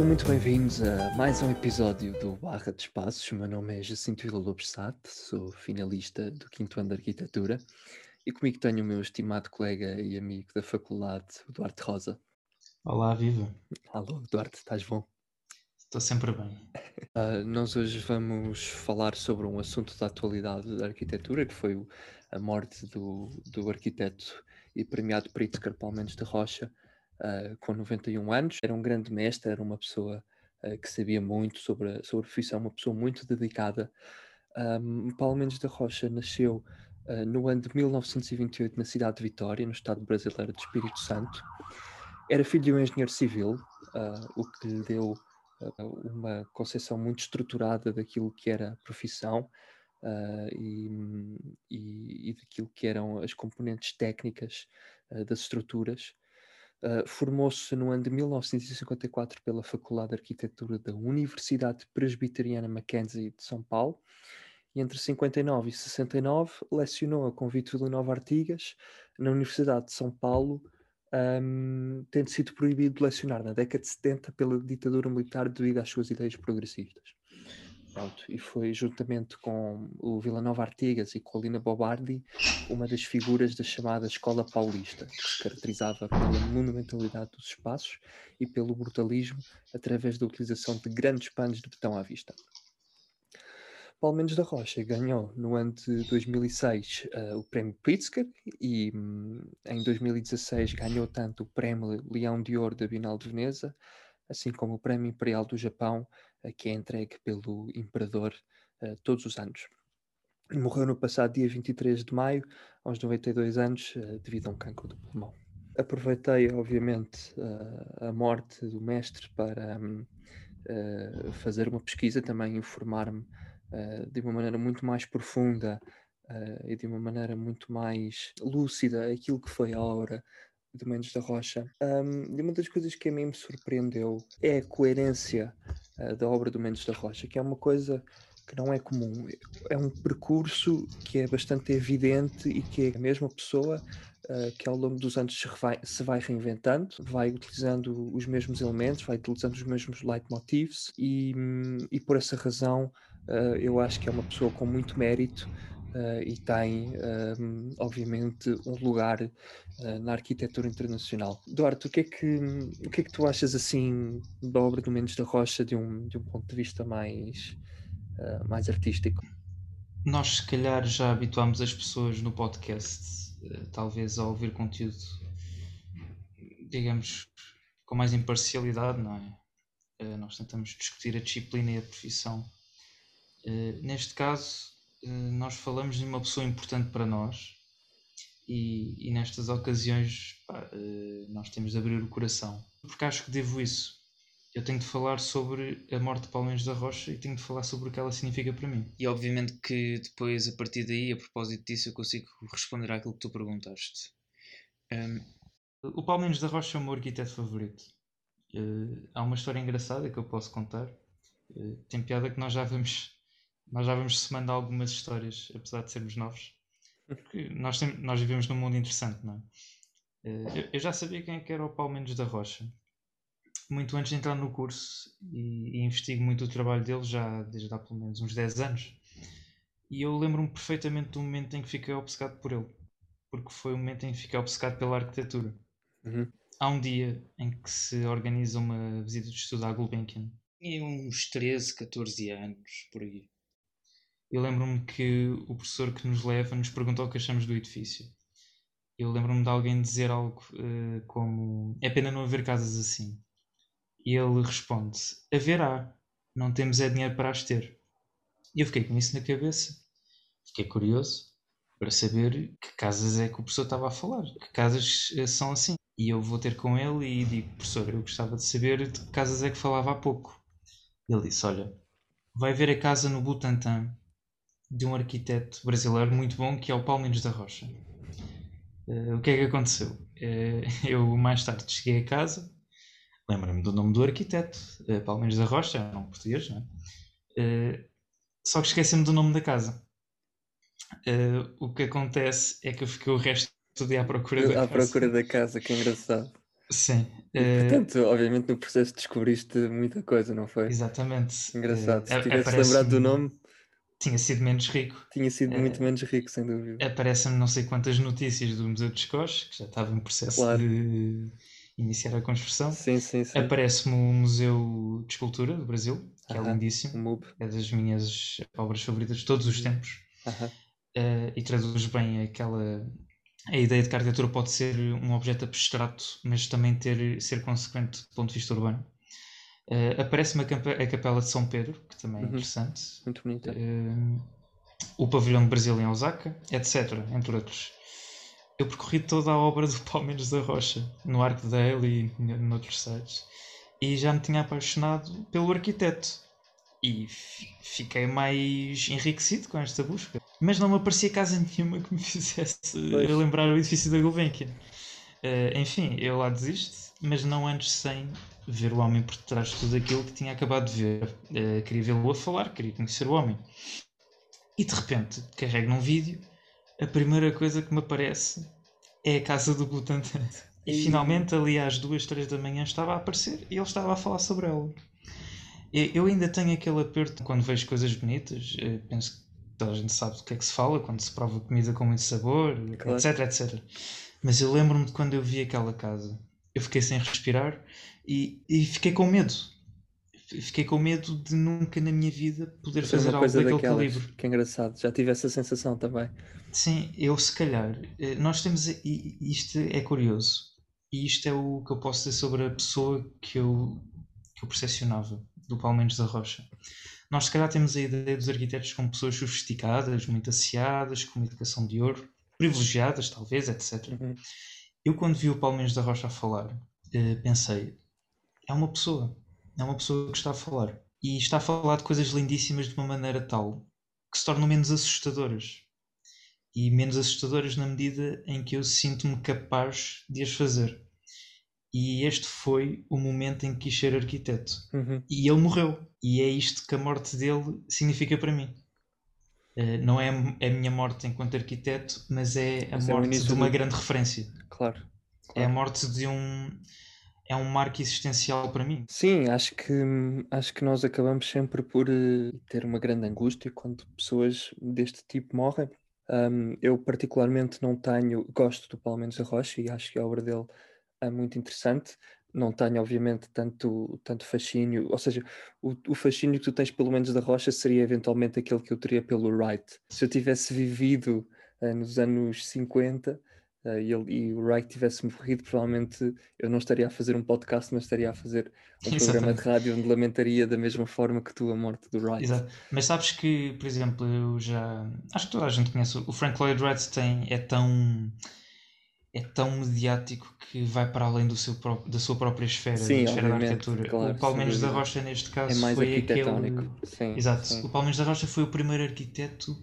Sejam muito bem-vindos a mais um episódio do Barra de Espaços. O meu nome é Jacinto Vila Lopes Sate, sou finalista do 5 ano de Arquitetura e comigo tenho o meu estimado colega e amigo da faculdade, o Duarte Rosa. Olá, viva. Alô, Duarte, estás bom? Estou sempre bem. Uh, nós hoje vamos falar sobre um assunto da atualidade da arquitetura, que foi a morte do, do arquiteto e premiado Pritzker Palmeiras de Rocha, uh, com 91 anos. Era um grande mestre, era uma pessoa uh, que sabia muito sobre a, sobre a profissão, uma pessoa muito dedicada. Um, Palmeiras de Rocha nasceu uh, no ano de 1928 na cidade de Vitória, no estado brasileiro de Espírito Santo. Era filho de um engenheiro civil, o que lhe deu uma concepção muito estruturada daquilo que era a profissão uh, e, e, e, daquilo que eram as componentes técnicas uh, das estruturas. Uh, Formou-se no ano de 1954 pela Faculdade de Arquitetura da Universidade Presbiteriana Mackenzie de São Paulo e entre 59 e 69 lecionou a convite de Nova Artigas na Universidade de São Paulo, um, tendo sido proibido de lecionar na década de 70 pela ditadura militar devido às suas ideias progressistas. Pronto, e foi juntamente com o Vila Nova Artigas e com a Lina Bobardi uma das figuras da chamada Escola Paulista, que se caracterizava pela monumentalidade dos espaços e pelo brutalismo através da utilização de grandes panos de betão à vista. Paulo Mendes da Rocha ganhou no ano de 2006 uh, eh, o prémio Pritzker e um, em 2016 ganhou tanto o prémio Leão de Ouro da Bienal de Veneza, assim como o prémio Imperial do Japão que é entregue pelo Imperador uh, todos os anos. Morreu no passado dia 23 de maio, aos 92 anos, uh, devido a um cancro do pulmão. Aproveitei, obviamente, uh, a morte do mestre para um, fazer uma pesquisa, também informar-me de uma maneira muito mais profunda e de uma maneira muito mais lúcida aquilo que foi a obra de Mendes da Rocha. Um, e uma das coisas que a mim me surpreendeu é a coerência uh, da obra do Mendes da Rocha, que é uma coisa que não é comum. É um percurso que é bastante evidente e que é a mesma pessoa uh, que ao longo dos anos se vai, se vai, reinventando, vai utilizando os mesmos elementos, vai utilizando os mesmos leitmotivs e, e por essa razão uh, eu acho que é uma pessoa com muito mérito uh, e tem, um, obviamente, um lugar uh, na arquitetura internacional. Duarte, o que, é que, o que é que tu achas assim da obra do Mendes da Rocha de um, de um ponto de vista mais, uh, mais artístico? Nós, se calhar, já habituámos as pessoas no podcast, talvez a ouvir conteúdo, digamos, com mais imparcialidade, não é? nós tentamos discutir a disciplina e a profissão. neste caso, eh, nós falamos de uma pessoa importante para nós e, e nestas ocasiões pá, eh, nós temos de abrir o coração porque acho que devo isso. Eu tenho de falar sobre a morte de Paulinhos da Rocha e tenho de falar sobre o que ela significa para mim. E obviamente que depois, a partir daí, a propósito disso, eu consigo responder àquilo que tu perguntaste. Um... O Paulinhos da Rocha é o meu arquiteto favorito. Uh, há uma história engraçada que eu posso contar. Uh, tem piada que nós já vamos nós já vamos semando algumas histórias, apesar de sermos novos. Porque nós, tem, nós vivemos num mundo interessante, não é? Eh, eu, eu já sabia quem é que era o Paulo Mendes da Rocha. Muito antes de entrar no curso e, e investigo muito o trabalho dele já desde há pelo menos uns 10 anos. E eu lembro-me perfeitamente do momento em que fiquei obcecado por ele. Porque foi o momento em que fiquei obcecado pela arquitetura. Uhum. Há um dia em que se organiza uma visita de estudo à Gulbenkian. Tinha uns 13, 14 anos, por aí eu lembro-me que o professor que nos leva nos perguntou o que achamos do edifício. Eu lembro-me de alguém dizer algo uh, como: É pena não haver casas assim. E ele responde: Haverá, não temos é dinheiro para as ter. E eu fiquei com isso na cabeça. Fiquei curioso para saber que casas é que o professor estava a falar, que casas uh, são assim. E eu vou ter com ele e digo: Professor, eu gostava de saber de que casas é que falava há pouco. Ele disse: Olha, vai ver a casa no Butantã de um arquiteto brasileiro muito bom que é o Paulo Mendes da Rocha. Uh, o que é que aconteceu? Uh, eu mais tarde cheguei a casa, lembro-me do nome do arquiteto, uh, Paulo Mendes da Rocha, é um nome português, não é? só que esqueci-me do nome da casa. o que acontece é que eu fiquei o resto do dia à procura da à casa. À procura da casa, que engraçado. Sim. E, portanto, obviamente no processo descobriste muita coisa, não foi? exatamente. Engraçado. Eh, Se a- tivesse lembrado do nome, Tinha sido menos rico. tinha sido Eh, muito menos rico, sem dúvida. Aparecem-me não sei quantas notícias do Museu de Escós, que já estava em processo Claro. de iniciar a construção. Sim, sim, sim. Aparece-me o Museu de Escultura do Brasil, que é Aham. O lindíssimo. É das minhas obras favoritas de todos os tempos. Aham. eh, e traduz bem aquela. A ideia de que a arquitetura pode ser um objeto abstrato, mas também ter, ser consequente do ponto de vista urbano. Eh, Aparece-me a, a Capela de São Pedro, que também é Uhum. interessante. Muito bonita. Eh, o Pavilhão de Brasil em Osaka, etc., entre outros. Eu percorri toda a obra do Palmeiras da Rocha, no Arco dele e noutros sites, e já me tinha apaixonado pelo arquiteto. E fi- fiquei mais enriquecido com esta busca. Mas não me aparecia casa nenhuma que me fizesse Pois. lembrar o edifício da Gulbenkian. Eh, enfim, eu lá desisto, mas não antes sem ver o homem por trás de tudo aquilo que tinha acabado de ver. Eh, queria vê-lo a falar, queria conhecer o homem. E de repente, carrego num vídeo, a primeira coisa que me aparece é a casa do Butantan. E E- finalmente, ali às duas, três da manhã, estava a aparecer e ele estava a falar sobre ela. Eu ainda tenho aquele aperto quando vejo coisas bonitas. eh, Penso que toda a gente sabe do que é que se fala quando se prova comida com muito sabor, Claro. etc, etc. Mas eu lembro-me de quando eu vi aquela casa, eu fiquei sem respirar e, e fiquei com medo. Fiquei com medo de nunca na minha vida poder Fazer algo daquele daquelas. calibre. Que engraçado. Já tive essa sensação também. Sim, eu se calhar, eh, nós temos, e- e isto é curioso, e isto é o que eu posso dizer sobre a pessoa que eu, que eu percepcionava, do Palmeiras da Rocha. Nós se calhar temos a ideia dos arquitetos como pessoas sofisticadas, muito asseadas, com uma educação de ouro, privilegiadas talvez, etc. Uhum. Eu quando vi o Palmeiras da Rocha a falar, eh, pensei, é uma pessoa, é uma pessoa que está a falar. E está a falar de coisas lindíssimas de uma maneira tal que se tornam menos assustadoras. E menos assustadoras na medida em que eu sinto-me capaz de as fazer. E este foi o momento em que quis ser arquiteto. Uhum. E ele morreu. E é isto que a morte dele significa para mim. Eh, não é a minha morte enquanto arquiteto, mas é a Mas é morte início de uma do- grande referência. Claro. É a morte de um. É um marco existencial para mim. Sim, acho que, acho que nós acabamos sempre por eh, ter uma grande angústia quando pessoas deste tipo morrem. Um, eu particularmente não tenho, gosto do Palmeiras da Rocha e acho que a obra dele é muito interessante. Não tenho, obviamente, tanto, tanto fascínio, ou seja, o, o fascínio que tu tens pelo menos da Rocha seria eventualmente aquele que eu teria pelo Wright. Se eu tivesse vivido eh, nos anos 50 e, ele, e o Wright tivesse morrido, provavelmente eu não estaria a fazer um podcast, mas estaria a fazer um programa de Exatamente. rádio onde lamentaria da mesma forma que tu a morte do Wright. Exato. Mas sabes que, por exemplo, eu já. Acho que toda a gente conhece. O Frank Lloyd Wright tem, é tão. É tão mediático que vai para além do seu da sua própria esfera, Sim, da esfera da arquitetura. claro, o Palmeiras da. Rocha, neste caso, É mais foi aquele. Sim, Exato. sim, O Palmeiras da Rocha foi o primeiro arquiteto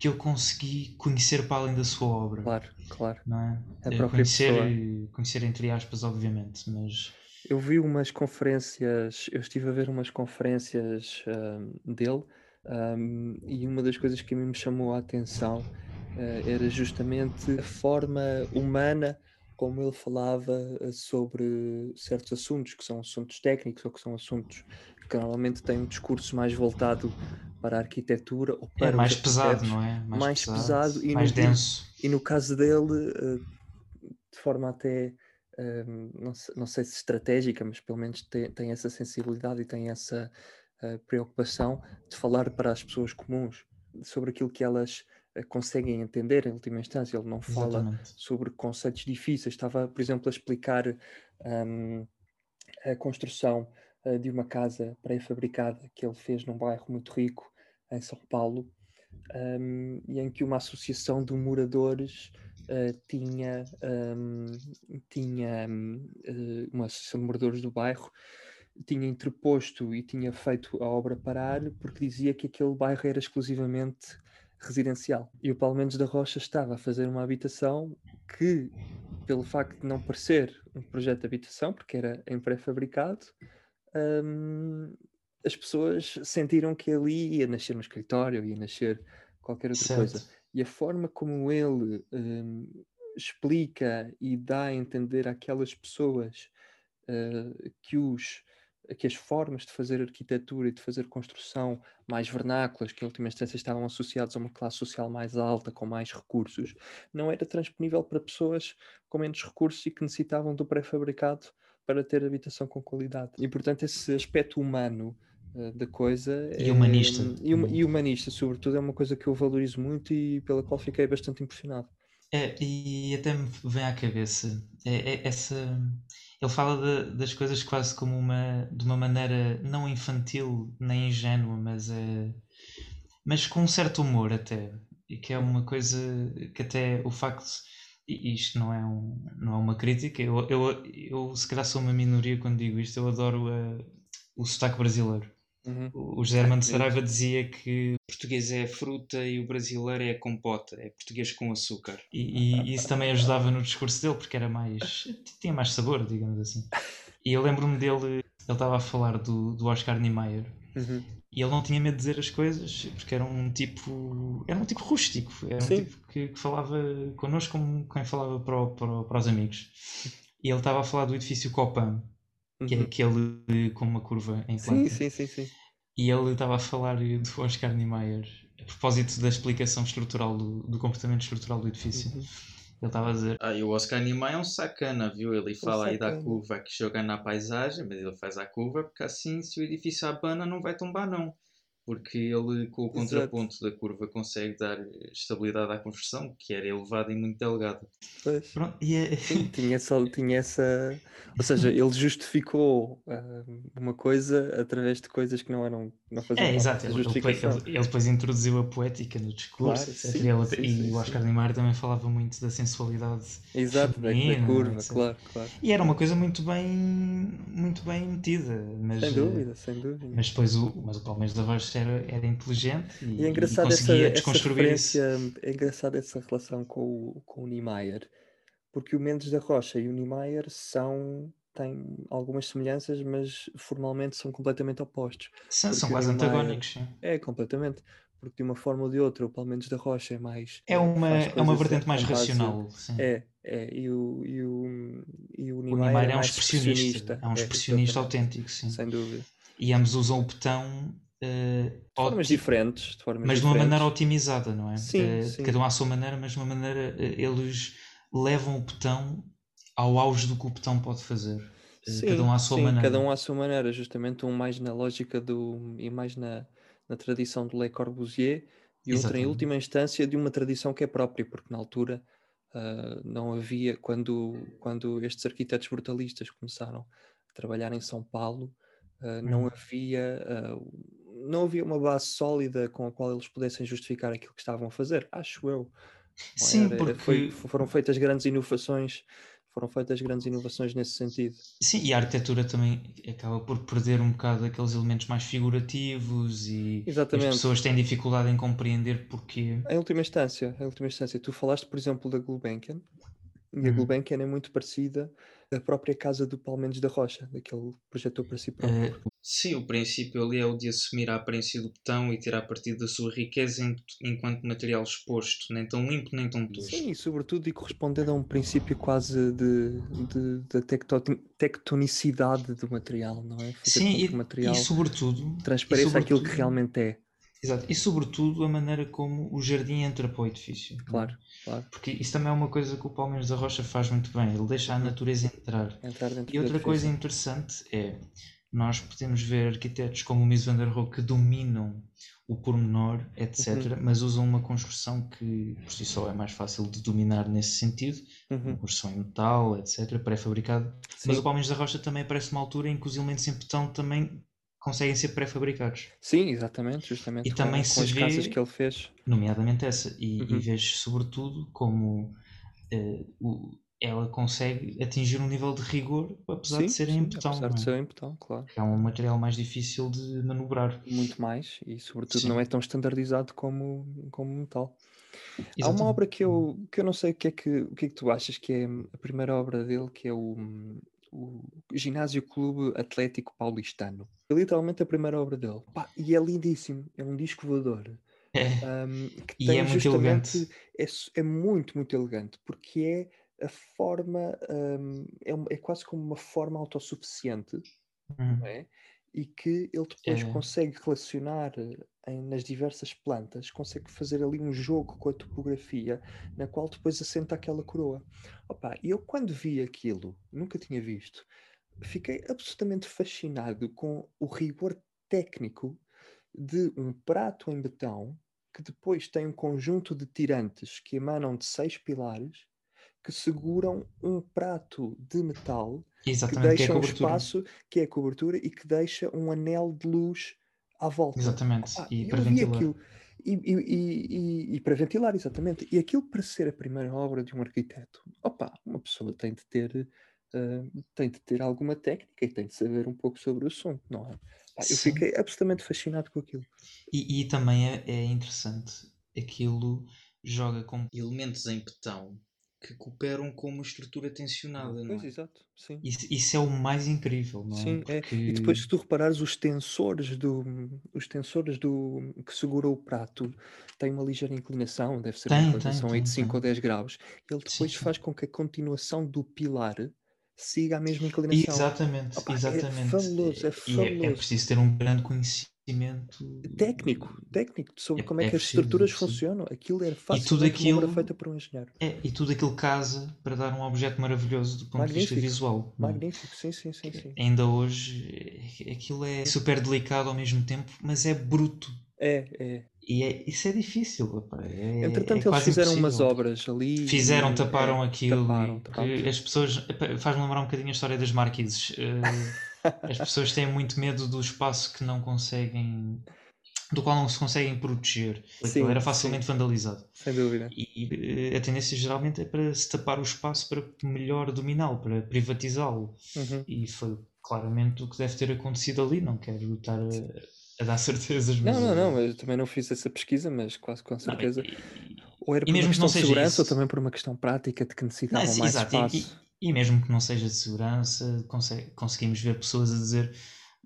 que eu consegui conhecer para além da sua obra. claro, claro. Não é? A Eh, própria conhecer, pessoa. eh, conhecer entre aspas, obviamente, mas Eu vi umas conferências, eu estive a ver umas conferências ahm, dele ahm, e uma das coisas que a mim me chamou a atenção eh, era justamente a forma humana como ele falava sobre certos assuntos, que são assuntos técnicos ou que são assuntos que normalmente têm um discurso mais voltado para a arquitetura ou para é mais pesado, não é? mais pesado e mais no- denso. E no caso dele, eh, de forma até, eh, não sei, não sei se estratégica, mas pelo menos tem, tem essa sensibilidade e tem essa eh, preocupação de falar para as pessoas comuns sobre aquilo que elas eh, conseguem entender em última instância. Ele não fala Exatamente. sobre conceitos difíceis. Estava, por exemplo, a explicar hum, a construção eh, de uma casa pré-fabricada que ele fez num bairro muito rico em São Paulo, hum, e em que uma associação de moradores eh, tinha, hum, tinha hum, eh, uma associação de moradores do bairro tinha interposto e tinha feito a obra parar porque dizia que aquele bairro era exclusivamente residencial. E o Palmeiras da Rocha estava a fazer uma habitação que, pelo facto de não parecer um projeto de habitação, porque era em pré-fabricado, hum, as pessoas sentiram que ali ia nascer um escritório, ia nascer qualquer outra coisa. Certo. E a forma como ele hum, explica e dá a entender àquelas pessoas uh, que os que as formas de fazer arquitetura e de fazer construção mais vernáculas, que em última instância estavam associados a uma classe social mais alta, com mais recursos, não era transponível para pessoas com menos recursos e que necessitavam do pré-fabricado para ter habitação com qualidade. E portanto esse aspecto humano uh, da coisa e é, humanista e, e humanista sobretudo é uma coisa que eu valorizo muito e pela qual fiquei bastante impressionado. É, e até me vem à cabeça é, é essa ele fala de, das coisas quase como uma de uma maneira não infantil nem ingênua, mas é, mas com um certo humor até, e que é uma coisa que até o facto isto não é, um, não é uma crítica, eu, eu, eu se calhar sou uma minoria quando digo isto, eu adoro uh, o sotaque brasileiro. Uhum. O José Armando Saraiva dizia que o português é fruta e o brasileiro é compota, é português com açúcar. E, e isso também ajudava no discurso dele, porque era mais. tinha mais sabor, digamos assim. E eu lembro-me dele, ele estava a falar do, do Oscar Niemeyer. Uhum. E ele não tinha medo de dizer as coisas, porque era um tipo. Era um tipo rústico, era Sim. um tipo que, que, falava connosco como quem falava para, o, para, para os amigos. E ele estava a falar do edifício Copan, que é uhum. aquele com uma curva em. Sim, sim, sim, sim. E ele estava a falar do Oscar Niemeyer a propósito da explicação estrutural do, do comportamento estrutural do edifício. Uhum. Ele estava a dizer. Ah, e o Oscar Niemeyer é um sacana, viu? Ele fala aí da curva que joga na paisagem, mas ele faz a curva porque assim, se o edifício abana, não vai tombar, não porque ele com o contraponto Exato. da curva consegue dar estabilidade à construção, que era elevada e muito delgada. Pois. Pronto, e é... Sim, tinha, só, tinha essa. Ou seja, ele justificou uh, uma coisa através de coisas que não eram. Não faziam é, exato. Ele, ele, ele, depois introduziu a poética no discurso, claro, sim, ele, sim, e sim, o Oscar Niemeyer também falava muito da sensualidade. Exato, feminina, da, curva, etc. claro, claro. E era uma coisa muito bem, muito bem metida. Mas, sem dúvida, sem dúvida. Mas depois o, mas o Palmeiras da Voz era, era inteligente e, e é engraçado e conseguia essa, desconstruir essa isso. É engraçado essa relação com o, com o Niemeyer, porque o Mendes da Rocha e o Niemeyer são têm algumas semelhanças, mas formalmente são completamente opostos. São, são quase Niemeyer, antagónicos. Sim. É, completamente. Porque de uma forma ou de outra, o Palmeiras da Rocha é mais. É uma, é uma vertente mais racional. Sim. É, é. E o, e o, e o Niemeyer, o Niemeyer é, é, um expressionista. expressionista. É um expressionista é, autêntico, sim. Sem dúvida. E ambos usam o botão de formas diferentes, de formas mas diferentes. de uma maneira otimizada, não é? Sim, uh, sim. Cada um à sua maneira, mas de uma maneira uh, eles levam o botão ao auge do que o botão pode fazer. Sim, cada um à sua sim, maneira. Cada um à sua maneira, justamente um mais na lógica do e mais na, na tradição do Le Corbusier e outra em última instância de uma tradição que é própria, porque na altura não havia, quando, quando estes arquitetos brutalistas começaram a trabalhar em São Paulo, não uhum. havia não havia uma base sólida com a qual eles pudessem justificar aquilo que estavam a fazer, acho eu. Sim, Era, porque foi, foram feitas grandes inovações, foram feitas grandes inovações nesse sentido. Sim, e a arquitetura também acaba por perder um bocado aqueles elementos mais figurativos e, e as pessoas têm dificuldade em compreender porquê. Em última instância, em última instância, tu falaste, por exemplo, da Gulbenkian, e a uhum. Gulbenkian é muito parecida à própria casa do Palmeiras da Rocha, daquele projetor para si próprio. Sim, o princípio ali é o de assumir a aparência do botão e tirar partido da sua riqueza enquanto material exposto, nem tão limpo nem tão tosco. Sim, e sobretudo e correspondendo a um princípio quase de, de tectonicidade do material, não é? Fazer sim, e, material e sobretudo transpareça e sobretudo, aquilo que realmente é. Exato, e sobretudo a maneira como o jardim entra para o edifício. Claro, claro. Porque isso também é uma coisa que o Palmeiras da Rocha faz muito bem, ele deixa a uhum. natureza entrar. entrar e outra coisa interessante é, nós podemos ver arquitetos como o Mies van der Rohe que dominam o pormenor, etc., uhum. mas usam uma construção que por si só é mais fácil de dominar nesse sentido, uhum. construção em metal, etc., pré-fabricado. Mas o Palmeiras da Rocha também aparece uma altura em que os elementos em betão também conseguem ser pré-fabricados. Sim, exatamente, justamente. E com, também com se as vê, casas que ele fez. Nomeadamente essa. E, uhum. e vejo sobretudo como uh, o, ela consegue atingir um nível de rigor, apesar sim, de ser sim, em betão. Apesar de é? ser em betão, claro. É um material mais difícil de manobrar. Muito mais, e sobretudo sim. não é tão standardizado como, como metal. Exatamente. Há uma obra que eu, que eu não sei o que, é que, o que é que tu achas que é a primeira obra dele, que é o o Ginásio Clube Atlético Paulistano. É literalmente a primeira obra dele. Pá, e é lindíssimo. É um disco voador. É. Um, que E tem é muito justamente elegante. é, é muito, muito elegante, porque é a forma, um, é, um- é quase como uma forma autossuficiente, Hum, não é? E que ele depois É. consegue relacionar eh, em- nas diversas plantas, consegue fazer ali um jogo com a topografia, na qual depois assenta aquela coroa. Opa, e eu quando vi aquilo, nunca tinha visto, fiquei absolutamente fascinado com o rigor técnico de um prato em betão que depois tem um conjunto de tirantes que emanam de seis pilares que seguram um prato de metal que Exatamente, que é deixa um cobertura. espaço que é a cobertura e que deixa um anel de luz à volta. Exatamente. Opa, E para ventilar. aquilo e, e- e- e- para ventilar, exatamente. E aquilo para ser a primeira obra de um arquiteto, opa, uma pessoa tem de ter ah, tem de ter alguma técnica e tem de saber um pouco sobre o assunto, não é? Pá, eu Sim. fiquei absolutamente fascinado com aquilo. E, também é, é interessante, aquilo joga com. Elementos em betão que cooperam com uma estrutura tensionada, não Pois, é? exato, sim. Isso, isso é o mais incrível, não é? Sim, é. Porque E depois, se tu reparares, os tensores do, os tensores do que segura o prato têm uma ligeira inclinação, deve ser uma Tem, tem, inclinação aí tem, de 5 tem. ou 10 graus. Ele depois sim. faz com que a continuação do pilar siga a mesma inclinação. Exatamente, Opa, é exatamente. fabuloso, é E é, fabuloso. é preciso ter um grande conhecimento Técnico, técnico, sobre É- como é, é que as estruturas funcionam. Aquilo era tudo facilmente uma obra aquilo- feita por um engenheiro. É, e tudo aquilo casa para dar um objeto maravilhoso do ponto de Magnífico, vista visual. é? Magnífico, sim, sim, sim, sim. Ainda hoje, eh, aquilo é super delicado ao mesmo tempo, mas é bruto. É, é. E é, isso é difícil. É, Entretanto, é eles fizeram umas impossível. obras ali. Fizeram, e- taparam é, aquilo. taparam, e taparam tudo. as pessoas. Faz-me lembrar um bocadinho a história das marquises. Eh, as pessoas têm muito medo do espaço que não conseguem. do qual não se conseguem proteger. Sim, era sim. facilmente vandalizado. Sem dúvida. E a tendência geralmente é para se tapar o espaço para melhor dominá-lo, para privatizá-lo. Uhum. E foi claramente o que deve ter acontecido ali. Não quero estar a, a dar certezas, mas. Não, não, não, eu também não fiz essa pesquisa, mas quase com não, certeza. e- Ou era por uma questão não de segurança ou isso- também por uma questão prática de que Não, necessitavam sim, mais exato, espaço. E, e mesmo que não seja de segurança, conse- conseguimos ver pessoas a dizer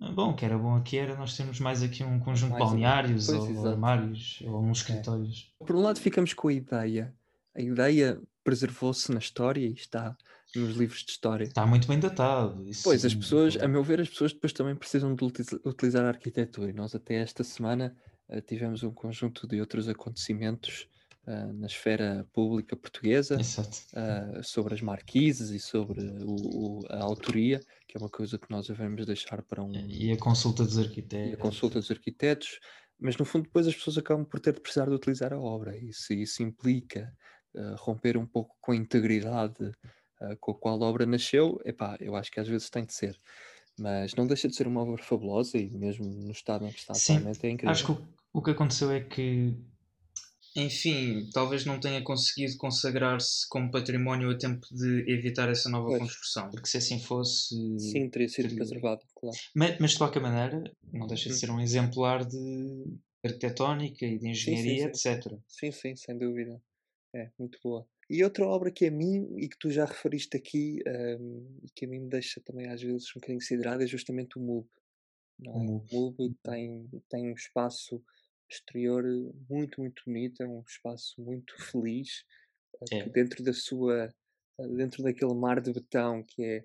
"Ah, bom, que era bom aqui era nós termos mais aqui um conjunto de Mais um- balneários ou. É. armários ou uns escritórios. Por um lado, ficamos com a ideia. A ideia preservou-se na história e está nos livros de história. Está muito bem datado. isso Pois, as pessoas, a meu ver, as pessoas depois também precisam de utiliza- utilizar a arquitetura. E nós até esta semana eh, tivemos um conjunto de outros acontecimentos eh, na esfera pública portuguesa eh, sobre as marquises e sobre o- o- a autoria, que é uma coisa que nós devemos deixar para um, E a consulta dos e arquitetos. a consulta dos arquitetos, mas no fundo depois as pessoas acabam por ter de precisar de utilizar a obra e se isso implica eh, romper um pouco com a integridade com a qual a obra nasceu, epá, eu acho que às vezes tem de ser. Mas não deixa de ser uma obra fabulosa e mesmo no estado em que está atualmente é incrível. Acho que o, o que aconteceu é que Enfim, talvez não tenha conseguido consagrar-se como património a tempo de evitar essa nova Pois. construção. porque se assim fosse. Sim, teria sido teria- preservado, claro. Mas, mas de qualquer maneira, não deixa de Uhum. ser um exemplar de arquitetónica e de engenharia, etc. Sim, sim, sem dúvida. É, muito boa. E outra obra que a mim, e que tu já referiste aqui, ehm, e que a mim me deixa também às vezes um bocadinho siderado, é justamente o MUB. é? MUB. O MUB tem, tem um espaço exterior muito, muito bonito, é um espaço muito feliz, eh, É. dentro da sua, eh, dentro daquele mar de betão que é,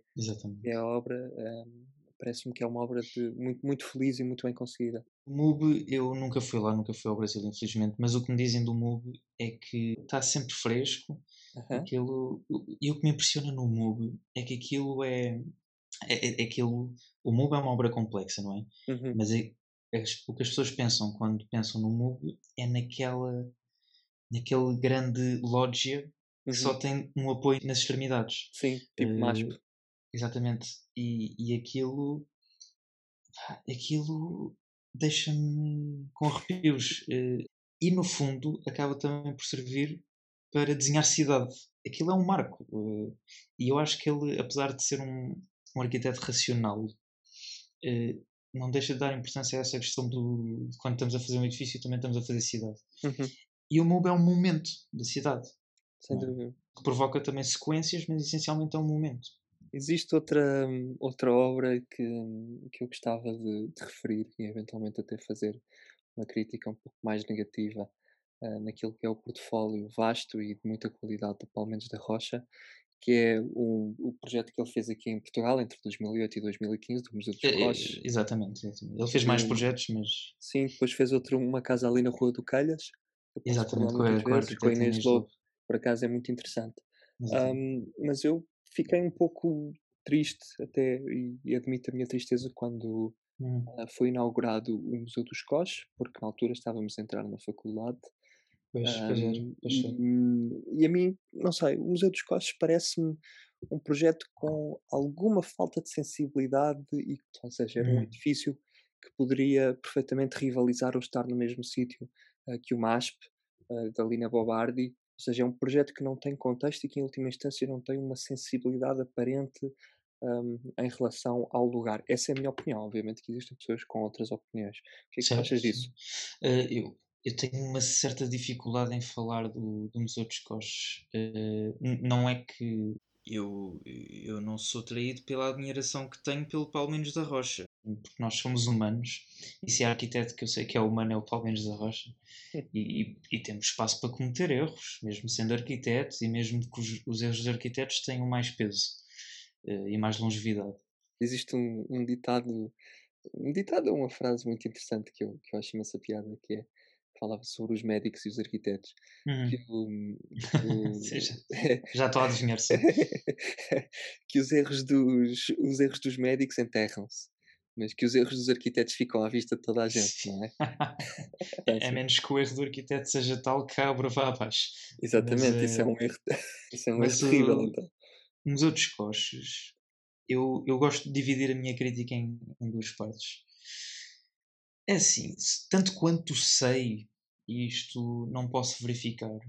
que é a obra, ehm, parece-me que é uma obra de, muito, muito feliz e muito bem conseguida. O MUB, eu nunca fui lá, nunca fui ao Brasil, infelizmente, mas o que me dizem do MUB é que está sempre fresco. Aham. Aquilo, e o que me impressiona no MUB é que aquilo é, é, é- é aquilo. O MUB é uma obra complexa, não é? Uhum. Mas é as- o que as pessoas pensam quando pensam no MUB é naquela, naquele grande que Uhum. só tem um apoio nas extremidades. Sim, tipo MASP. Exatamente. E, e aquilo. Aquilo deixa-me com arrepios. Eh, E no fundo acaba também por servir para desenhar cidade. Aquilo é um marco. eh, E eu acho que ele, apesar de ser um, um arquiteto racional, eh, não deixa de dar importância a essa questão do de quando estamos a fazer um edifício também estamos a fazer cidade. Uhum. E o MUB é um momento da cidade, Sem Não. dúvida. que provoca também sequências, mas essencialmente é um momento. Existe outra, outra obra que, que eu gostava de, de referir e eventualmente até fazer uma crítica um pouco mais negativa uh, naquilo que é o portfólio vasto e de muita qualidade de Palmeiras da Rocha, que é o, o projeto que ele fez aqui em Portugal entre 2008 e 2015, do Museu dos É, é, Roches. exatamente, exatamente. Ele fez mais projetos, mas Sim, depois fez outro, uma casa ali na Rua do Calhas. Exatamente com a, com vezes, com a Inês Lobo, por acaso é muito interessante. Ahm, mas eu fiquei um pouco triste até, e, e admito a minha tristeza quando Hum. ah, foi inaugurado o Museu dos Coches, porque na altura estávamos a entrar na faculdade. Pois, pois é, pois e, e a mim, não sei, o Museu dos Coches parece-me um projeto com alguma falta de sensibilidade, e, ou seja, era um Hum. edifício que poderia perfeitamente rivalizar ou estar no mesmo sítio ah, que o MASP, ah, da Lina Bobardi. Ou seja, é um projeto que não tem contexto e que, em última instância, não tem uma sensibilidade aparente ahm, em relação ao lugar. Essa é a minha opinião. Obviamente que existem pessoas com outras opiniões. O que é que tu Certo, achas disso? Eh, eu, eu tenho uma certa dificuldade em falar do, do Museu dos Coches. N- não é que Eu, eu não sou traído pela admiração que tenho pelo Palmeiras da Rocha. porque nós somos humanos, e se é arquiteto que eu sei que é humano é o Palmeiras da Rocha, e, e- temos espaço para cometer erros, mesmo sendo arquitetos, e mesmo que os, os erros dos arquitetos tenham mais peso eh, e mais longevidade. Existe um, um ditado, um ditado é uma frase muito interessante que eu, que eu acho imensa piada, que é, falava sobre os médicos e os arquitetos, Uhum. que, o, o- já- estou a adivinhar, que os erros dos, os erros dos médicos enterram-se, mas que os erros dos arquitetos ficam à vista de toda a gente, não é? É, assim. a menos que o erro do arquiteto seja tal que a obra vá abaixo. Exatamente, Mas, isso é eh, um erro, isso é um erro terrível, o- então. O Museu dos Coches, eu, eu gosto de dividir a minha crítica em, em duas partes. É assim, tanto quanto sei, e isto não posso verificar,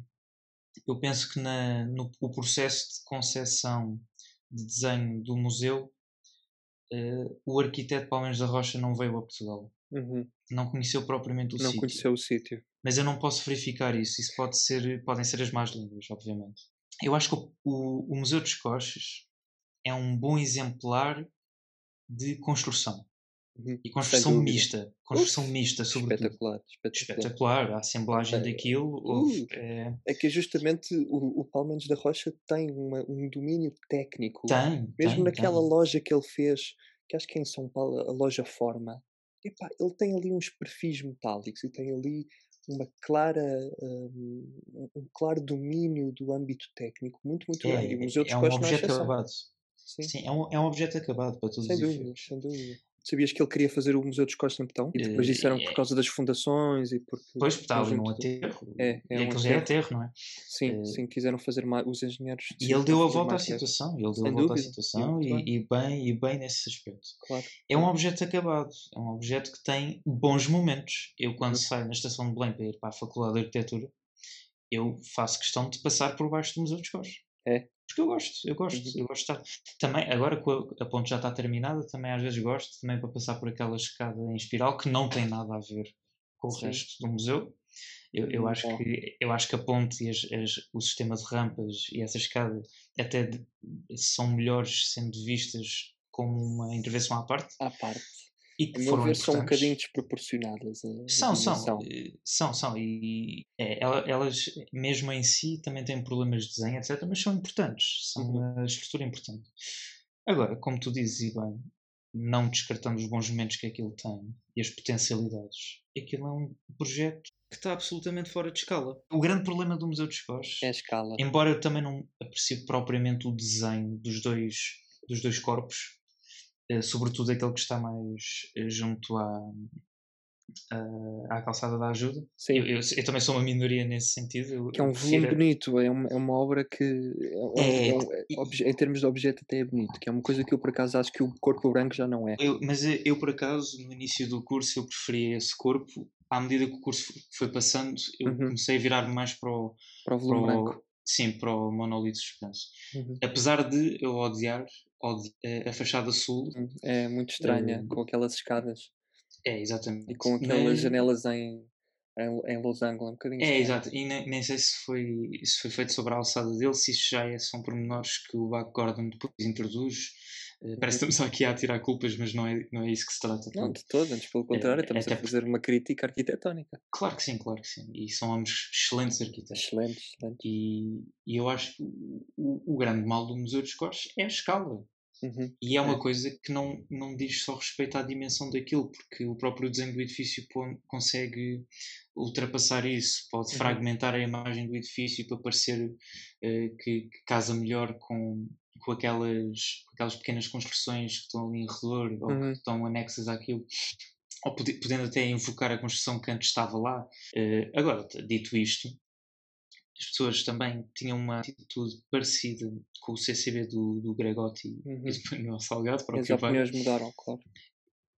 eu penso que na, no o processo de concepção de desenho do museu, eh, o arquiteto Palmeiras da Rocha não veio a Portugal. Uhum. Não conheceu propriamente o Não sítio. conheceu o sítio. Mas eu não posso verificar isso. Isso pode ser, podem ser as más línguas, obviamente. Eu acho que o, o, o Museu dos Coches é um bom exemplar de construção. Uhum. E construção mista. Construção Uf, mista, sobretudo. Espetacular, espetacular. Espetacular. A assemblagem daquilo. Uh. é, É que justamente o, o Palmeiras da Rocha tem uma- um domínio técnico, tem, mesmo tem, naquela tem. loja que ele fez, que acho que é em São Paulo, a loja Forma. Epá, ele tem ali uns perfis metálicos e tem ali uma clara, um, um claro domínio do âmbito técnico muito, muito grande. O É, Museu dos é um é objeto acabado. Sim, Sim, é um, é um objeto acabado para todos sem os dúvida, efeitos. sem dúvida. Sabias que ele queria fazer o Museu dos Coches em Betão? E depois Eh, disseram que por é- causa das fundações e porque Pois, porque ali conjunto num de- aterro. É, é e um já é aterro. aterro, não é? Sim, Eh, sim, quiseram fazer mais, os engenheiros E ele deu a volta à situação, ele deu Sem a volta à dúvida, situação e, e bem, e bem nesse aspecto. Claro. É um objeto acabado, é um objeto que tem bons momentos. Eu, quando Uhum. saio na estação de Belém para ir para a Faculdade de Arquitetura, eu faço questão de passar por baixo do Museu dos Coches. É? Porque eu gosto, eu gosto, Uhum. eu gosto de estar. Também, agora que a, a ponte já está terminada, também às vezes gosto também para passar por aquela escada em espiral que não tem nada a ver com o Sim. resto do museu. Eu, eu, acho Bom. que, eu acho que a ponte e as, as- o sistema de rampas e essa escada até de- são melhores sendo vistas como uma intervenção à parte À parte. E A que foram ver, são um bocadinho desproporcionadas. A São, são, eh, são, são, e é, ela- elas mesmo em si também têm problemas de desenho, etc., mas são importantes, são Uhum. uma estrutura importante. Agora, como tu dizes, e bem, não descartando os bons momentos que aquilo tem e as potencialidades, aquilo é um projeto que está absolutamente fora de escala. O grande problema do Museu dos Coches, É a escala. embora eu também não aprecie propriamente o desenho dos dois, dos dois corpos, eh, sobretudo aquele que está mais eh, junto à, à, à calçada da ajuda. Sim. Eu, eu- eu também sou uma minoria nesse sentido. Eu, Que é um volume prefiro- bonito, é uma, é uma obra que, é, É, é um- é- e- em termos de objeto, até é bonito. Que é uma coisa que eu, por acaso, acho que o corpo branco já não é. mas eu, por acaso, no início do curso, eu preferia esse corpo. À medida que o curso foi passando, eu Uhum. comecei a virar mais para o, Para o para volume branco. o, sim, para o monolito suspenso. Uhum. Apesar de eu odiar, odi- eh, a fachada sul, É muito estranha, Eh, com aquelas escadas é exatamente. e com aquelas Mas- janelas em, em, em losango. É um bocadinho É, estranho. exato. E nem, nem sei se foi, se foi feito sobre a alçada dele, se isso já é, são pormenores que o Buck Gordon depois introduz. Uh, parece que estamos aqui a tirar culpas, mas não é, não é isso que se trata. Não, de todo, antes pelo contrário, estamos a fazer uma crítica arquitetónica. Claro que sim, claro que sim. E são ambos excelentes arquitetos. Excelentes, excelentes. E, e eu acho que o, o grande mal do Museu dos Coches é a escala. Uhum. E é uma é. coisa que não, não diz só respeito à dimensão daquilo, porque o próprio desenho do edifício consegue ultrapassar isso, pode uhum. fragmentar a imagem do edifício para parecer uh, que, que, casa melhor com, com, aquelas, com aquelas pequenas construções que estão ali em redor ou uhum. que estão anexas àquilo. Ou podendo até invocar a construção que antes estava lá. Uh, agora, dito isto, as pessoas também tinham uma atitude parecida com o CCB do, do Gregotti uhum. e do Manuel Salgado. Para As opiniões mudaram, claro.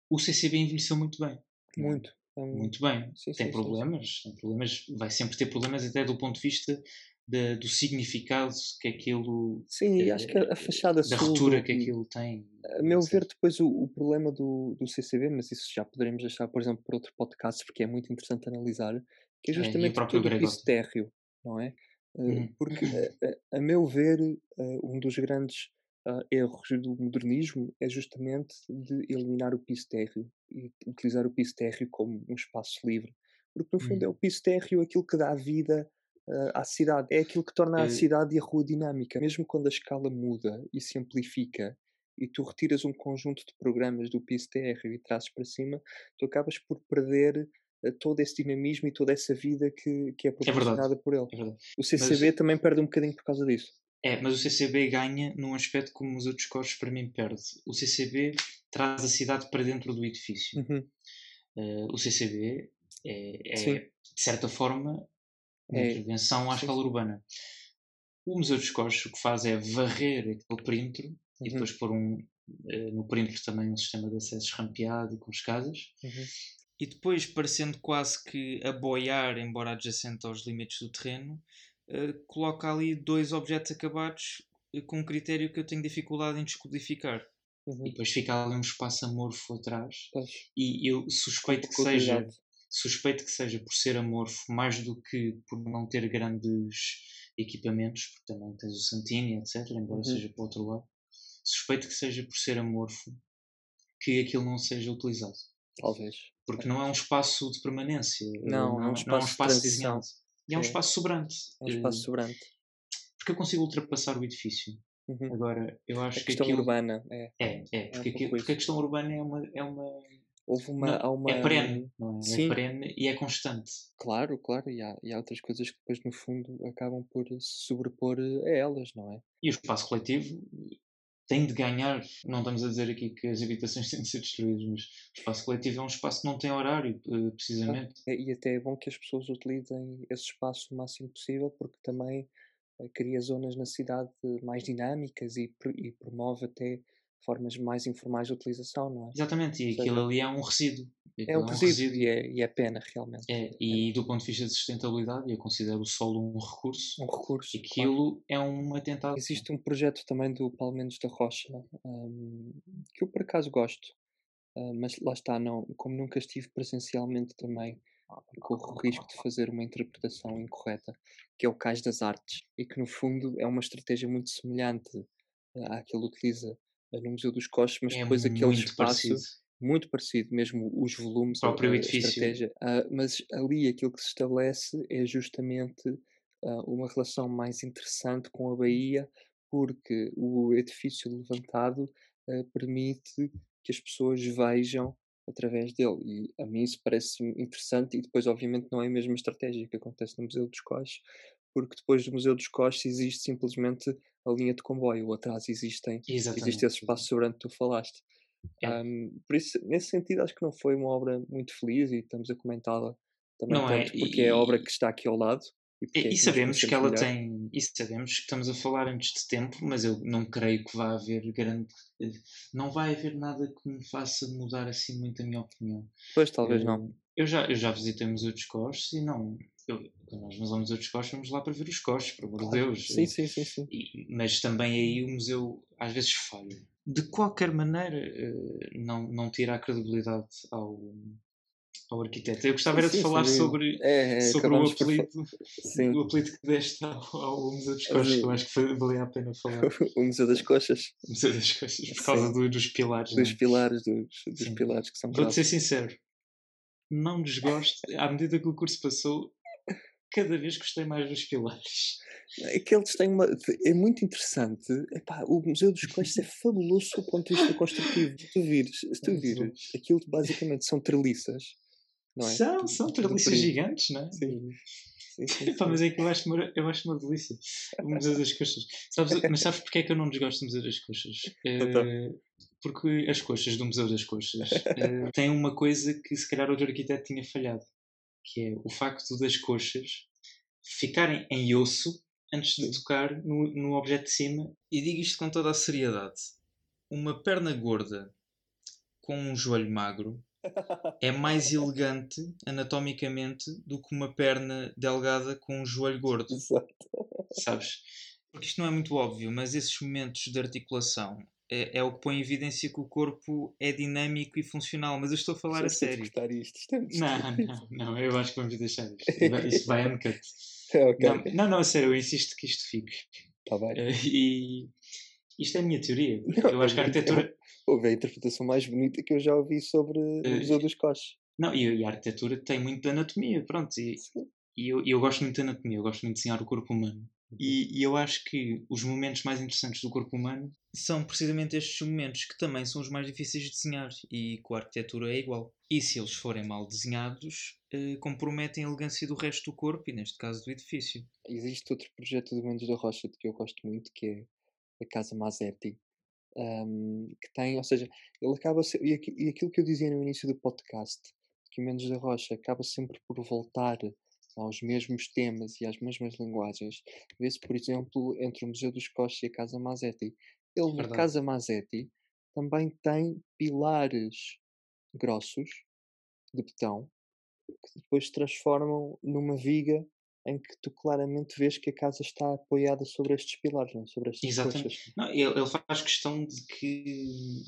O CCB envelheceu muito bem. Muito. Muito bem. Sim, tem sim, problemas, sim. tem problemas, vai sempre ter problemas até do ponto de vista do significado que aquilo. Sim, é, acho que a fachada da sul. ruptura que aquilo tem. A meu ver, depois o, o, problema do, do CCB, mas isso já poderemos deixar, por exemplo, para outro podcast, porque é muito interessante analisar, que é, é justamente é, todo o piso térreo não é? Uhum. Porque, a, a, meu ver, um dos grandes erros do modernismo é justamente de eliminar o piso térreo e utilizar o piso térreo como um espaço livre. Porque, no fundo, é o piso térreo aquilo que dá vida à cidade. É aquilo que torna a cidade e a rua dinâmica. Mesmo quando a escala muda e se amplifica e tu retiras um conjunto de programas do piso térreo e trazes para cima, tu acabas por perder todo esse dinamismo e toda essa vida que, que é, é proporcionada é por ele. É o CCB mas, também perde um bocadinho por causa disso. É, mas o CCB ganha num aspecto como os outros corpos para mim perde. O CCB traz a cidade para dentro do edifício. Uhum. Uh, o CCB é, é de certa forma, é. intervenção à escala urbana. O Museu dos Coches o que faz é varrer aquele perímetro uhum. e depois pôr um, uh, no perímetro também um sistema de acessos rampeado e com escadas. Uhum e depois, parecendo quase que a boiar, embora adjacente aos limites do terreno, uh, coloca ali dois objetos acabados uh, com um critério que eu tenho dificuldade em descodificar. Uhum. E depois fica ali um espaço amorfo atrás. Pois. E eu suspeito que seja suspeito que seja por ser amorfo mais do que por não ter grandes equipamentos, porque também tens o Santini, etc., embora uhum. seja para o outro lado. Suspeito que seja por ser amorfo que aquilo não seja utilizado. Talvez. Porque não é um espaço de permanência. Não, não, é um espaço, não é um espaço de desenhado. E é um é. espaço sobrante. É um espaço eh, sobrante. Porque eu consigo ultrapassar o edifício. Uhum. Agora, eu acho a que. A questão aquilo... urbana. É, é, é porque, é um porque a questão urbana é uma. É uma... Houve uma, não, uma... É perene, não é? é Sim. É perene e é constante. Claro, claro, e há, e há outras coisas que depois no fundo acabam por se sobrepor a elas, não é? E o espaço coletivo tem de ganhar. Não estamos a dizer aqui que as habitações têm de ser destruídas, mas o espaço coletivo é um espaço que não tem horário, eh, precisamente. Ah, e até é bom que as pessoas utilizem esse espaço o máximo possível, porque também eh, cria zonas na cidade mais dinâmicas e, e promove até formas mais informais de utilização, não é? Exatamente, e aquilo ali é um resíduo. É um, é um resíduo, resíduo. E, é, e é pena, realmente. É, e é. do ponto de vista de sustentabilidade, eu considero o solo um recurso. Um recurso. Aquilo claro. é um atentado. Existe um projeto também do Palmeiras da Rocha, um, que eu por acaso gosto, uh, mas lá está, não, como nunca estive presencialmente também, corro o risco de fazer uma interpretação incorreta, que é o Cais das Artes, e que no fundo é uma estratégia muito semelhante àquilo que ele utiliza no Museu dos Coches, mas é depois aquele espaço parecido. muito parecido, mesmo os volumes, o próprio a, edifício. estratégia. Uh, mas ali aquilo que se estabelece é justamente uh, uma relação mais interessante com a Bahia, porque o edifício levantado uh, permite que as pessoas vejam através dele. E a mim isso parece interessante, e depois, obviamente, não é a mesma estratégia que acontece no Museu dos Coches, porque depois do Museu dos Coches existe simplesmente a linha de comboio, atrás existem, existe esse espaço sobrante que tu falaste. É. Um, por isso, nesse sentido, acho que não foi uma obra muito feliz e estamos a comentá-la também não é, tanto é. porque e, é a obra que está aqui ao lado. E, e, é sabemos que ela melhor. tem, e sabemos que estamos a falar antes de tempo, mas eu não creio que vá haver grande, não vai haver nada que me faça mudar assim muito a minha opinião. Pois, talvez eu, não. Eu já, eu já visitei o Museu dos e não, eu, quando nós vamos ao Museu dos Costos, vamos lá para ver os costos, por amor de Deus. Sim, sim, sim. sim. E, mas também aí o museu às vezes falha. De qualquer maneira, eh, não, não tira a credibilidade ao, ao arquiteto. Eu gostava era de sim, falar sim. sobre, é, é, sobre o apelido, o apelido que deste ao, ao Museu das Coxas, que eu acho que valia a pena falar. o Museu das Coxas. O Museu das Coxas, por causa do, dos pilares. Dos é? pilares, dos, dos pilares que são Vou ser sincero, não desgosto, à medida que o curso passou, cada vez gostei mais dos pilares. É que eles têm uma. É muito interessante. Epá, o Museu dos Coxos é fabuloso do ponto de vista construtivo. Se tu vires, se tu vires aquilo basicamente são treliças é? São, são treliças gigantes, não é? Sim. Sim, sim, Epá, mas é que eu acho, uma, eu acho uma delícia o Museu das Coxas. Sabes, mas sabes porque é que eu não desgosto do Museu das Coxas? Uh, porque as coxas do Museu das Coxas uh, têm uma coisa que se calhar outro arquiteto tinha falhado, que é o facto das coxas ficarem em osso antes de tocar no, no objeto de cima. E digo isto com toda a seriedade. Uma perna gorda com um joelho magro é mais elegante anatomicamente do que uma perna delgada com um joelho gordo. Exato. Sabes? Porque isto não é muito óbvio, mas esses momentos de articulação é, é, o que põe em evidência que o corpo é dinâmico e funcional. Mas eu estou a falar a sério. Isto, isto é não, não, não, eu acho que vamos deixar isto. Isto vai uncut. okay. não, não, não, a sério, eu insisto que isto fique. Está bem. Uh, e isto é a minha teoria. Não, eu acho que a arquitetura houve a interpretação mais bonita que eu já ouvi sobre uh, o Museu dos Coches. Não, e, e, a arquitetura tem muito de anatomia, pronto. E, e eu, eu, gosto muito de anatomia, eu gosto muito de desenhar o corpo humano. E, e, eu acho que os momentos mais interessantes do corpo humano são precisamente estes momentos que também são os mais difíceis de desenhar e com a arquitetura é igual. E se eles forem mal desenhados, eh, comprometem a elegância do resto do corpo e, neste caso, do edifício. Existe outro projeto do Mendes da Rocha que eu gosto muito, que é a Casa Mazetti, um, que tem, ou seja, ele acaba e aquilo que eu dizia no início do podcast, que o Mendes da Rocha acaba sempre por voltar aos mesmos temas e às mesmas linguagens. Vê-se, por exemplo, entre o Museu dos Coches e a Casa Mazetti. Ele, Verdade. na Casa Mazetti, também tem pilares grossos de betão que depois se transformam numa viga em que tu claramente vês que a casa está apoiada sobre estes pilares, não? É? sobre estas Exatamente. Não, ele, ele, faz questão de que,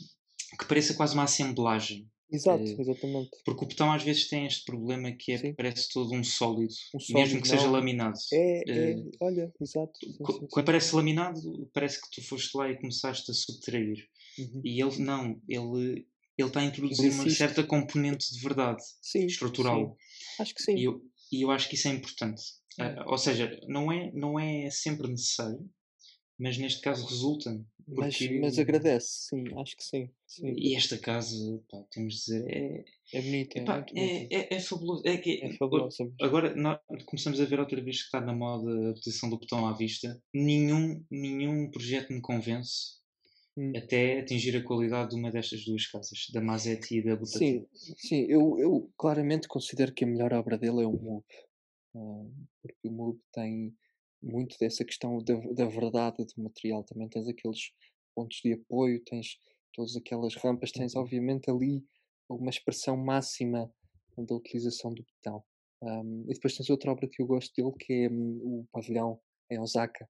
que pareça quase uma assemblagem. Exato, é, exatamente. Porque o betão às vezes tem este problema que é, parece todo um sólido, um sólido mesmo que não, seja laminado. É, é, é olha, exato. Quando parece laminado, parece que tu foste lá e começaste a subtrair. Uhum. E ele não, ele, ele está a introduzir uma certa componente de verdade sim, estrutural. Sim. Acho que sim. E eu, e eu acho que isso é importante. Uh, ou seja, não é, não é sempre necessário, mas neste caso resulta. Porque... Mas, mas agradece, sim, acho que sim. sim. E esta casa, pá, temos de dizer, é. É bonita, epá, é, é, é, fabuloso. É, é fabuloso. Agora nós começamos a ver outra vez que está na moda a posição do botão à vista. Nenhum, nenhum projeto me convence hum. até atingir a qualidade de uma destas duas casas, da Mazetti e da Butati. Sim, sim eu, eu claramente considero que a melhor obra dele é o Move. Uh, porque o Move tem muito dessa questão da, da verdade do material. Também tens aqueles pontos de apoio, tens todas aquelas rampas, tens uhum. obviamente ali uma expressão máxima da utilização do botão. Um, e depois tens outra obra que eu gosto dele, que é um, o pavilhão em Osaka.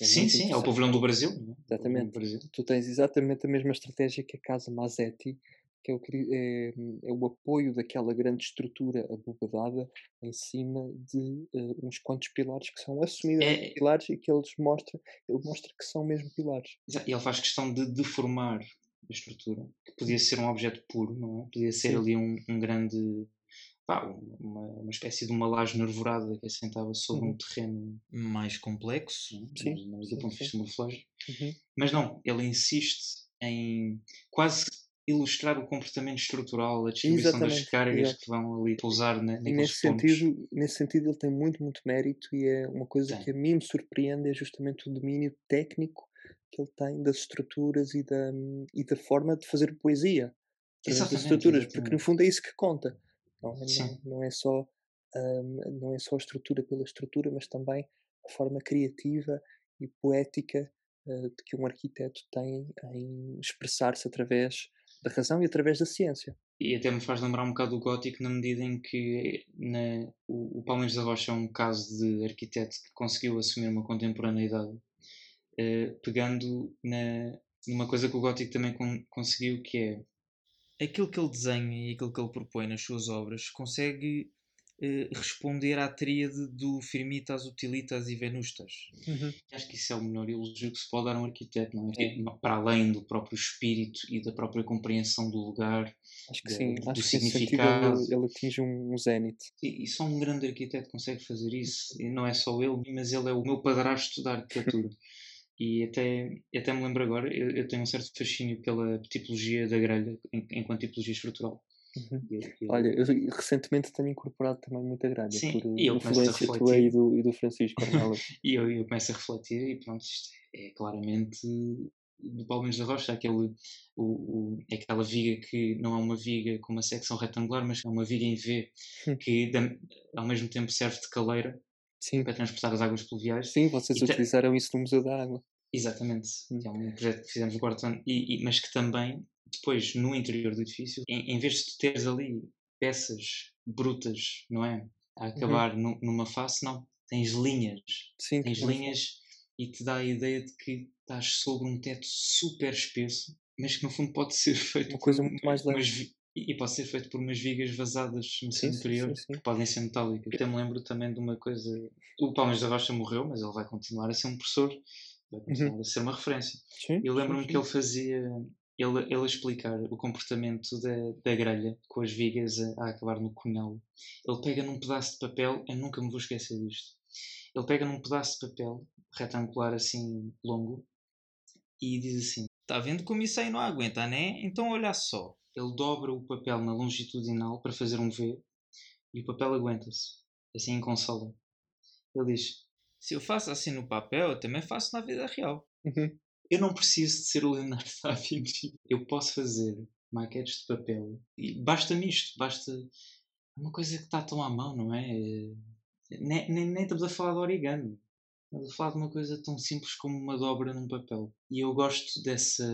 É sim, sim, é o pavilhão do Brasil. É? Exatamente. Brasil. Tu tens exatamente a mesma estratégia que a Casa Mazetti, que é o, é, é o apoio daquela grande estrutura abobadada em cima de uh, uns quantos pilares que são assumidos é, pilares e que eles mostram, ele mostra que são mesmo pilares. E ele faz questão de deformar a estrutura, que podia ser um objeto puro, não é? Podia ser Sim. ali um, um grande pá, uma, uma espécie de uma laje nervorada que assentava sobre uhum. um terreno mais complexo, é? sim, mas, do ponto de vista morfológico. Uhum. Mas não, ele insiste em quase ilustrar o comportamento estrutural, a distribuição Exatamente. das cargas que vão ali pousar na, nesse pontos. sentido Nesse sentido ele tem muito, muito mérito e é uma coisa tem. que a mim me surpreende é justamente o domínio técnico que ele tem das estruturas e da, e da forma de fazer poesia. Das estruturas, exatamente. porque no fundo é isso que conta. Não, é, não, não é só um, não é só a estrutura pela estrutura, mas também a forma criativa e poética uh, que um arquiteto tem em expressar-se através da razão e através da ciência. E até me faz lembrar um bocado do gótico na medida em que na, o, o Palmeiras da Rocha é um caso de arquiteto que conseguiu assumir uma contemporaneidade, uh, pegando na, numa coisa que o gótico também con conseguiu, que é aquilo que ele desenha e aquilo que ele propõe nas suas obras consegue eh, responder à tríade do firmitas, utilitas e venustas. Uhum. Acho que isso é o melhor elogio que se pode dar a um arquiteto, é? é? Para além do próprio espírito e da própria compreensão do lugar, acho que sim, do acho significado. Que ele, ele atinge um, um zénite. E, e, só um grande arquiteto consegue fazer isso. E não é só ele, mas ele é o meu padrasto da arquitetura. E até, até me lembro agora, eu, eu, tenho um certo fascínio pela tipologia da grelha enquanto tipologia estrutural. Uhum. Olha, eu recentemente tenho incorporado também muita Sim, por e eu influência tua e do, e do Francisco e eu, eu começo a refletir e pronto, isto é claramente do Palmeiras da Rocha, aquele, o, o, é aquela viga que não é uma viga com uma secção retangular, mas é uma viga em V hum. que ao mesmo tempo serve de caleira Sim. para transportar as águas pluviais. Sim, vocês e utilizaram isso no Museu da Água. Exatamente, hum. é um projeto que fizemos no quarto ano, e, e, mas que também depois no interior do edifício, em, em vez de teres ali peças brutas, não é? A uhum. acabar uhum. numa face, não. Tens linhas. Sim, tens linhas e te dá a ideia de que estás sobre um teto super espesso, mas que no fundo pode ser feito uma coisa muito mais leve. E pode ser feito por umas vigas vazadas no seu interior sim, sim, que podem ser metálicas. Até me lembro também de uma coisa. O Palmas da Rocha morreu, mas ele vai continuar a ser um professor, vai continuar uhum. a ser uma referência. eu lembro-me que ele fazia ele, ele explicar o comportamento da, da grelha com as vigas a, a acabar no cunhal. Ele pega num pedaço de papel, eu nunca me vou esquecer disto. Ele pega num pedaço de papel retangular assim longo e diz assim: Está vendo como isso aí não aguenta, né? Então olha só. Ele dobra o papel na longitudinal para fazer um V e o papel aguenta-se, assim em consola. Ele diz: Se eu faço assim no papel, eu também faço na vida real. Uhum. Eu não preciso de ser o Leonardo da Vinci. Eu posso fazer maquetes de papel. E basta-me isto, basta. É uma coisa que está tão à mão, não é? Nem, nem, nem estamos a falar de origami. Estamos a falar de uma coisa tão simples como uma dobra num papel. E eu gosto dessa.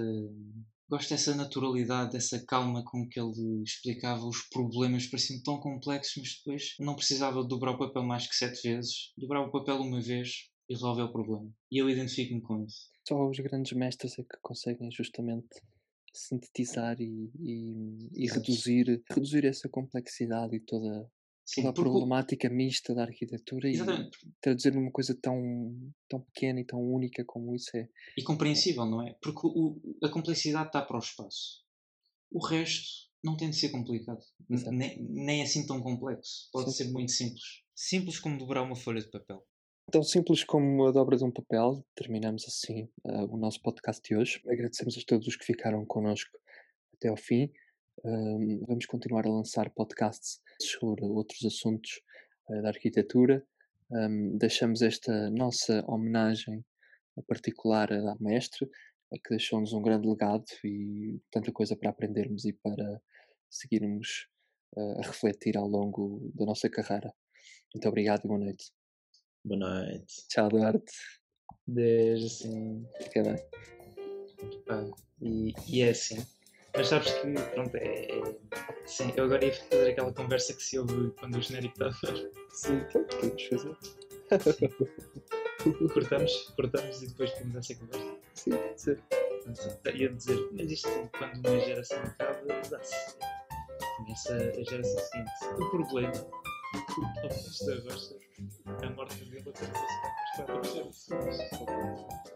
Gosto dessa naturalidade, dessa calma com que ele explicava os problemas, pareciam tão complexos, mas depois não precisava dobrar o papel mais que sete vezes. Dobrava o papel uma vez e resolve o problema. E eu identifico-me com isso. Só os grandes mestres é que conseguem justamente sintetizar e, e, e reduzir, reduzir essa complexidade e toda, Sim, toda a problemática mista da arquitetura Exatamente. e traduzir numa coisa tão, tão pequena e tão única como isso é. E compreensível, não é? Porque o, a complexidade está para o espaço. O resto não tem de ser complicado. Nem, nem assim tão complexo. Pode Sim. ser muito simples. Simples como dobrar uma folha de papel. Tão simples como a dobra de um papel, terminamos assim uh, o nosso podcast de hoje. Agradecemos a todos os que ficaram connosco até ao fim. Uh, vamos continuar a lançar podcasts sobre outros assuntos uh, da arquitetura. Um, deixamos esta nossa homenagem particular à mestre, que deixou-nos um grande legado e tanta coisa para aprendermos e para seguirmos a refletir ao longo da nossa carreira. Muito obrigado e boa noite. Boa noite. Tchau, Duarte. Beijo, sim. Fica bem. Ah, e, e é assim. Mas sabes que, pronto, é, é. Sim, eu agora ia fazer aquela conversa que se ouve quando o genérico está a dar. Sim, então podemos fazer. cortamos, cortamos e depois temos essa conversa. Sim, pode ser. Ia dizer, mas isto quando uma geração acaba, dá-se. Começa a geração seguinte. O problema esta rocha, a morte dele até para as gerações.